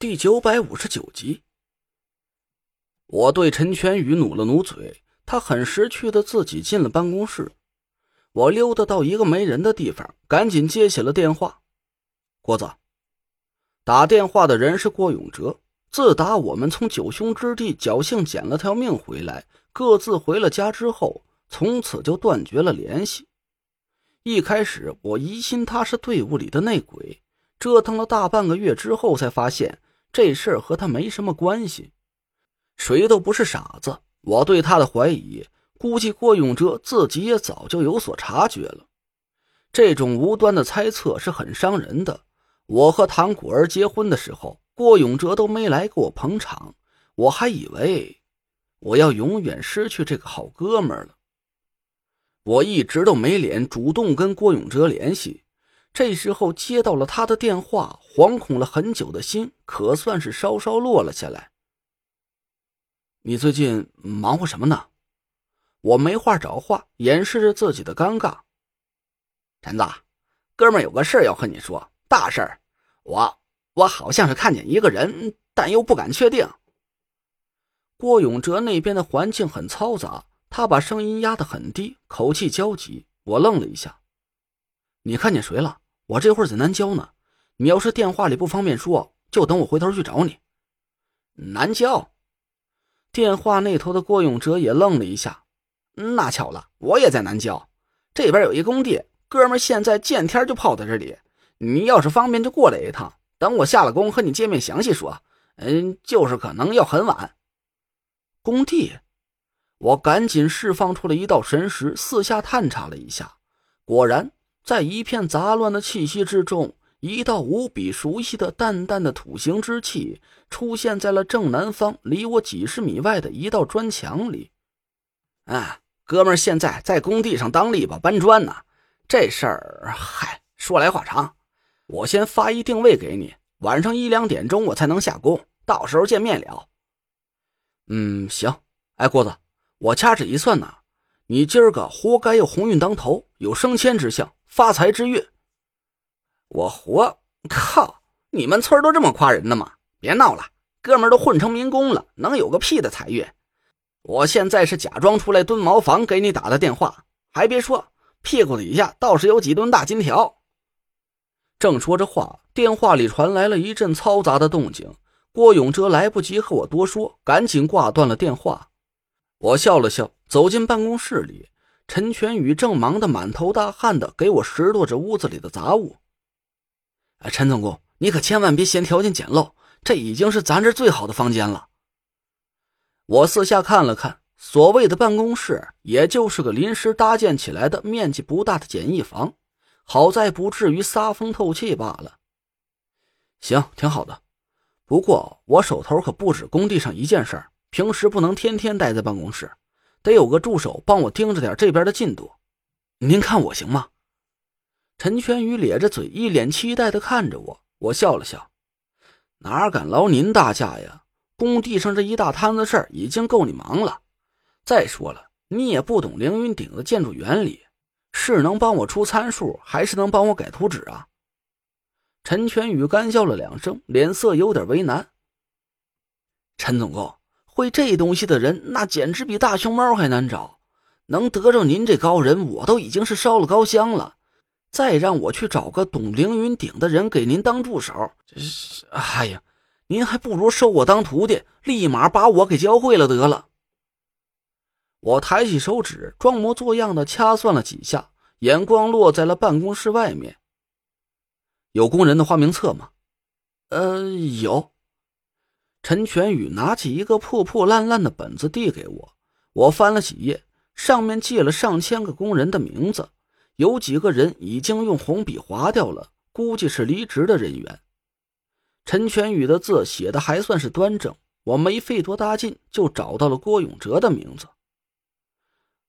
第九百五十九集，我对陈全宇努了努嘴，他很识趣的自己进了办公室。我溜达到一个没人的地方，赶紧接起了电话。郭子，打电话的人是郭永哲。自打我们从九兄之地侥幸捡了条命回来，各自回了家之后，从此就断绝了联系。一开始我疑心他是队伍里的内鬼，折腾了大半个月之后，才发现。这事儿和他没什么关系，谁都不是傻子。我对他的怀疑，估计郭永哲自己也早就有所察觉了。这种无端的猜测是很伤人的。我和唐果儿结婚的时候，郭永哲都没来给我捧场，我还以为我要永远失去这个好哥们了。我一直都没脸主动跟郭永哲联系。这时候接到了他的电话，惶恐了很久的心可算是稍稍落了下来。你最近忙活什么呢？我没话找话，掩饰着自己的尴尬。陈子，哥们有个事儿要和你说，大事儿。我我好像是看见一个人，但又不敢确定。郭永哲那边的环境很嘈杂，他把声音压得很低，口气焦急。我愣了一下。你看见谁了？我这会儿在南郊呢。你要是电话里不方便说，就等我回头去找你。南郊，电话那头的郭永哲也愣了一下。那巧了，我也在南郊，这边有一工地，哥们现在见天就泡在这里。你要是方便，就过来一趟。等我下了工和你见面，详细说。嗯，就是可能要很晚。工地，我赶紧释放出了一道神识，四下探查了一下，果然。在一片杂乱的气息之中，一道无比熟悉的淡淡的土形之气出现在了正南方，离我几十米外的一道砖墙里。啊，哥们儿现在在工地上当力巴搬砖呢。这事儿，嗨，说来话长。我先发一定位给你，晚上一两点钟我才能下工，到时候见面聊。嗯，行。哎，郭子，我掐指一算呢，你今儿个活该有鸿运当头，有升迁之象。发财之运，我活靠！你们村都这么夸人的吗？别闹了，哥们都混成民工了，能有个屁的财运！我现在是假装出来蹲茅房给你打的电话，还别说，屁股底下倒是有几吨大金条。正说着话，电话里传来了一阵嘈杂的动静。郭永哲来不及和我多说，赶紧挂断了电话。我笑了笑，走进办公室里。陈全宇正忙得满头大汗的给我拾掇着屋子里的杂物。哎陈总工，你可千万别嫌条件简陋，这已经是咱这最好的房间了。我四下看了看，所谓的办公室，也就是个临时搭建起来的面积不大的简易房，好在不至于撒风透气罢了。行，挺好的。不过我手头可不止工地上一件事，平时不能天天待在办公室。得有个助手帮我盯着点这边的进度，您看我行吗？陈全宇咧着嘴，一脸期待的看着我。我笑了笑，哪敢劳您大驾呀？工地上这一大摊子事儿已经够你忙了。再说了，你也不懂凌云顶的建筑原理，是能帮我出参数，还是能帮我改图纸啊？陈全宇干笑了两声，脸色有点为难。陈总工。会这东西的人，那简直比大熊猫还难找。能得着您这高人，我都已经是烧了高香了。再让我去找个懂凌云顶的人给您当助手，这是……哎呀，您还不如收我当徒弟，立马把我给教会了得了。我抬起手指，装模作样的掐算了几下，眼光落在了办公室外面。有工人的花名册吗？呃，有。陈全宇拿起一个破破烂烂的本子递给我，我翻了几页，上面记了上千个工人的名字，有几个人已经用红笔划掉了，估计是离职的人员。陈全宇的字写的还算是端正，我没费多大劲就找到了郭永哲的名字。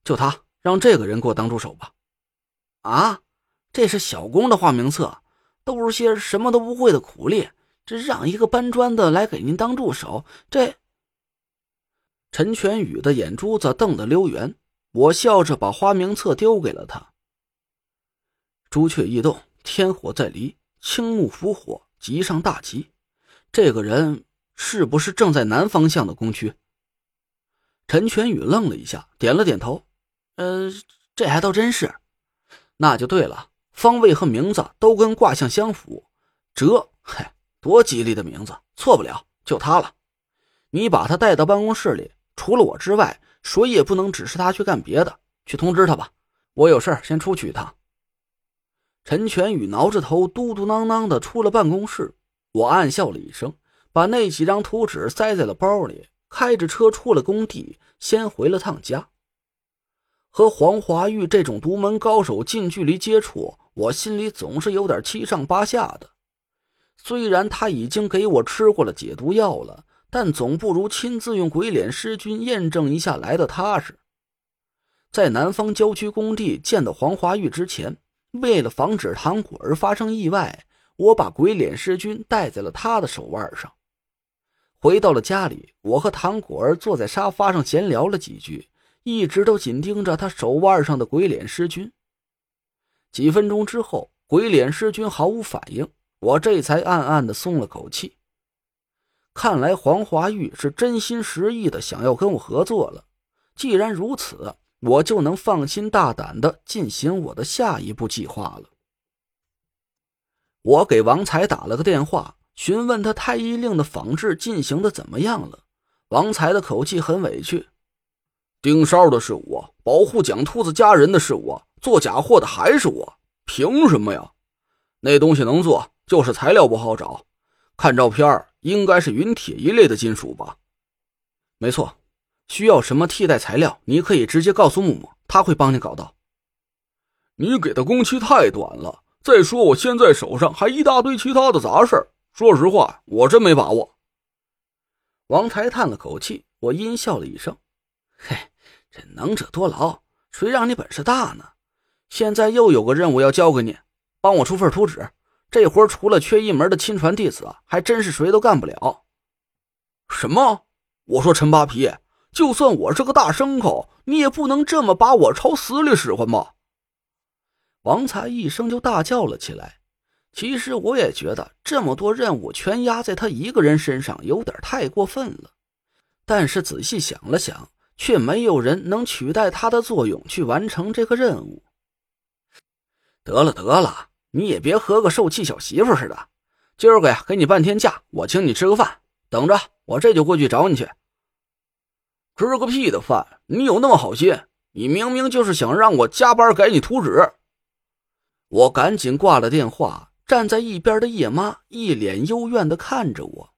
就他，让这个人给我当助手吧。啊，这是小工的花名册，都是些什么都不会的苦力。这让一个搬砖的来给您当助手，这……陈全宇的眼珠子瞪得溜圆。我笑着把花名册丢给了他。朱雀异动，天火在离，青木伏火，吉上大吉。这个人是不是正在南方向的工区？陈全宇愣了一下，点了点头：“呃，这还倒真是。那就对了，方位和名字都跟卦象相符。哲，嗨，多吉利的名字，错不了，就他了。你把他带到办公室里，除了我之外，谁也不能指示他去干别的。去通知他吧，我有事先出去一趟。”陈全宇挠着头，嘟嘟囔囔的出了办公室。我暗笑了一声，把那几张图纸塞在了包里，开着车出了工地，先回了趟家。和黄华玉这种独门高手近距离接触，我心里总是有点七上八下的。虽然他已经给我吃过了解毒药了，但总不如亲自用鬼脸尸君验证一下来的踏实。在南方郊区工地见到黄华玉之前。为了防止唐果儿发生意外，我把鬼脸尸君戴在了他的手腕上。回到了家里，我和唐果儿坐在沙发上闲聊了几句，一直都紧盯着他手腕上的鬼脸尸君。几分钟之后，鬼脸尸君毫无反应，我这才暗暗的松了口气。看来黄华玉是真心实意的想要跟我合作了。既然如此，我就能放心大胆的进行我的下一步计划了。我给王才打了个电话，询问他太医令的仿制进行的怎么样了。王才的口气很委屈：“盯梢的是我，保护蒋秃子家人的是我，做假货的还是我，凭什么呀？那东西能做，就是材料不好找。看照片，应该是陨铁一类的金属吧？没错。”需要什么替代材料？你可以直接告诉木木，他会帮你搞到。你给的工期太短了。再说我现在手上还一大堆其他的杂事说实话，我真没把握。王才叹了口气，我阴笑了一声：“嘿，这能者多劳，谁让你本事大呢？现在又有个任务要交给你，帮我出份图纸。这活除了缺一门的亲传弟子，还真是谁都干不了。”什么？我说陈扒皮。就算我是个大牲口，你也不能这么把我朝死里使唤吧？王才一声就大叫了起来。其实我也觉得这么多任务全压在他一个人身上有点太过分了，但是仔细想了想，却没有人能取代他的作用去完成这个任务。得了得了，你也别和个受气小媳妇似的。今儿个呀，给你半天假，我请你吃个饭，等着，我这就过去找你去。吃个屁的饭！你有那么好心？你明明就是想让我加班给你图纸。我赶紧挂了电话，站在一边的叶妈一脸幽怨的看着我。